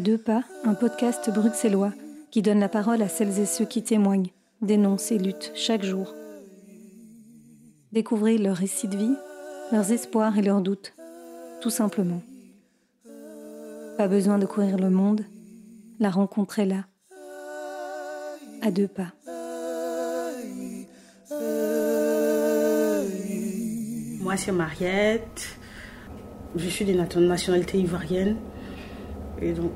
Deux pas, un podcast bruxellois qui donne la parole à celles et ceux qui témoignent, dénoncent et luttent chaque jour. Découvrez leurs récits de vie, leurs espoirs et leurs doutes, tout simplement. Pas besoin de courir le monde, la rencontre est là, à deux pas. Moi, c'est Mariette. Je suis de nationalité ivoirienne. Et donc,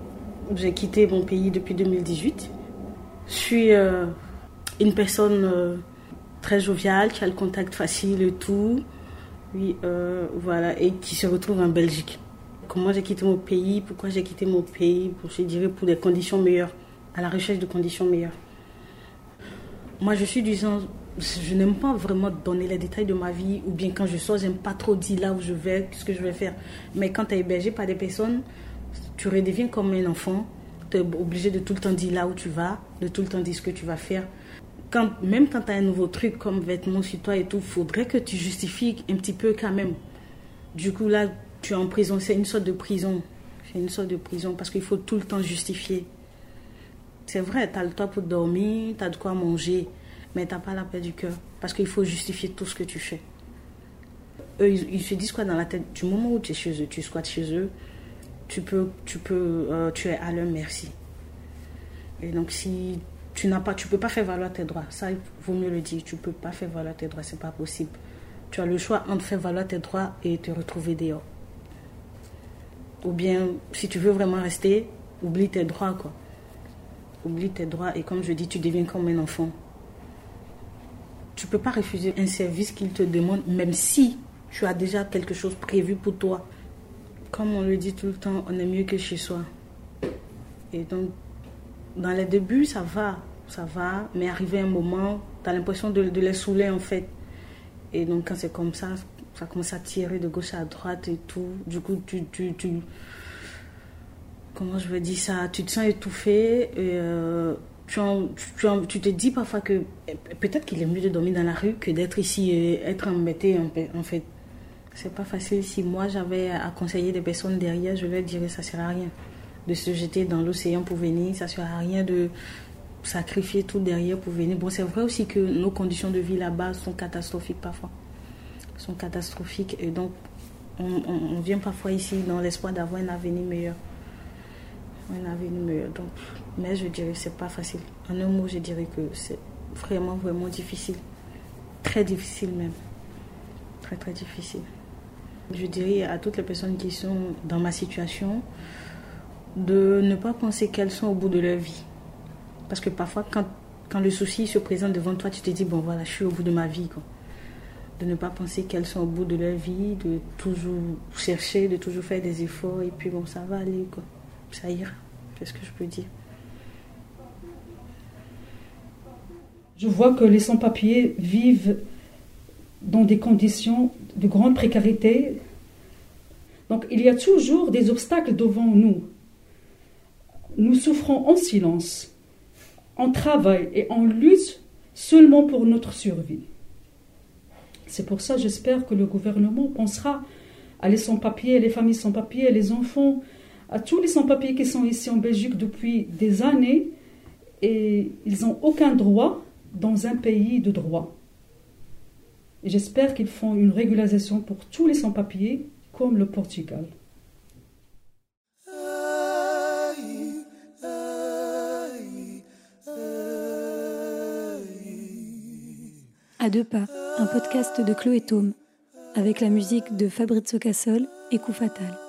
j'ai quitté mon pays depuis 2018. Je suis euh, une personne euh, très joviale, qui a le contact facile et tout. Oui, euh, voilà, et qui se retrouve en Belgique. Comment j'ai quitté mon pays? Pourquoi j'ai quitté mon pays? Je dirais pour des conditions meilleures, à la recherche de conditions meilleures. Moi, je suis du genre, je n'aime pas vraiment donner les détails de ma vie, ou bien quand je sors, j'aime pas trop dire là où je vais, ce que je vais faire. Mais quand tu es hébergé par des personnes, tu redeviens comme un enfant. Tu es obligé de tout le temps dire là où tu vas, de tout le temps dire ce que tu vas faire. Quand, même quand tu as un nouveau truc comme vêtements sur toi et tout, faudrait que tu justifies un petit peu quand même. Du coup, là, tu es en prison. C'est une sorte de prison. C'est une sorte de prison parce qu'il faut tout le temps justifier. C'est vrai, tu as le temps pour dormir, tu as de quoi manger, mais tu pas la paix du cœur parce qu'il faut justifier tout ce que tu fais. Eux, ils, se disent quoi dans la tête? Du moment où tu es chez eux, tu squattes chez eux, tu peux, tu peux, euh, tu es à leur merci. Et donc si tu n'as pas, tu peux pas faire valoir tes droits, ça vaut mieux le dire. Tu peux pas faire valoir tes droits, c'est pas possible. Tu as le choix entre faire valoir tes droits et te retrouver dehors. Ou bien, si tu veux vraiment rester, oublie tes droits quoi. Oublie tes droits et comme je dis, tu deviens comme un enfant. Tu peux pas refuser un service qu'il te demande, même si tu as déjà quelque chose prévu pour toi comme on le dit tout le temps, on est mieux que chez soi. Et donc, dans les débuts, ça va, ça va, mais arrivé un moment, tu as l'impression de, les saouler en fait. Et donc, quand c'est comme ça, ça commence à tirer de gauche à droite et tout. Du coup, tu. tu, tu comment je veux dire ça? Tu te sens étouffé. Euh, tu, tu, te dis parfois que peut-être qu'il est mieux de dormir dans la rue que d'être ici et être embêté en fait. C'est pas facile. Si moi j'avais à conseiller des personnes derrière, je leur dirais ça sert à rien de se jeter dans l'océan pour venir, ça sert à rien de sacrifier tout derrière pour venir. Bon, c'est vrai aussi que nos conditions de vie là-bas sont catastrophiques parfois. Sont catastrophiques et donc on, vient parfois ici dans l'espoir d'avoir un avenir meilleur. Un avenir meilleur. Donc, mais je dirais que c'est pas facile. En un mot, je dirais que c'est vraiment, vraiment difficile. Très difficile même. Très, très difficile. Je dirais à toutes les personnes qui sont dans ma situation de ne pas penser qu'elles sont au bout de leur vie. Parce que parfois, quand, quand le souci se présente devant toi, tu te dis, bon voilà, je suis au bout de ma vie. Quoi. De ne pas penser qu'elles sont au bout de leur vie, de toujours chercher, de toujours faire des efforts, et puis bon, ça va aller, quoi. ça ira. C'est ce que je peux dire. Je vois que les sans-papiers vivent dans des conditions de grande précarité. Donc il y a toujours des obstacles devant nous. Nous souffrons en silence, en travail et en lutte seulement pour notre survie. C'est pour ça j'espère que le gouvernement pensera à les sans-papiers, les familles sans-papiers, les enfants, à tous les sans-papiers qui sont ici en Belgique depuis des années et ils n'ont aucun droit dans un pays de droit. J'espère qu'ils font une régularisation pour tous les sans-papiers, comme le Portugal. À deux pas, un podcast de Chloé Tome, avec la musique de Fabrizio Cassol et Coup Fatal.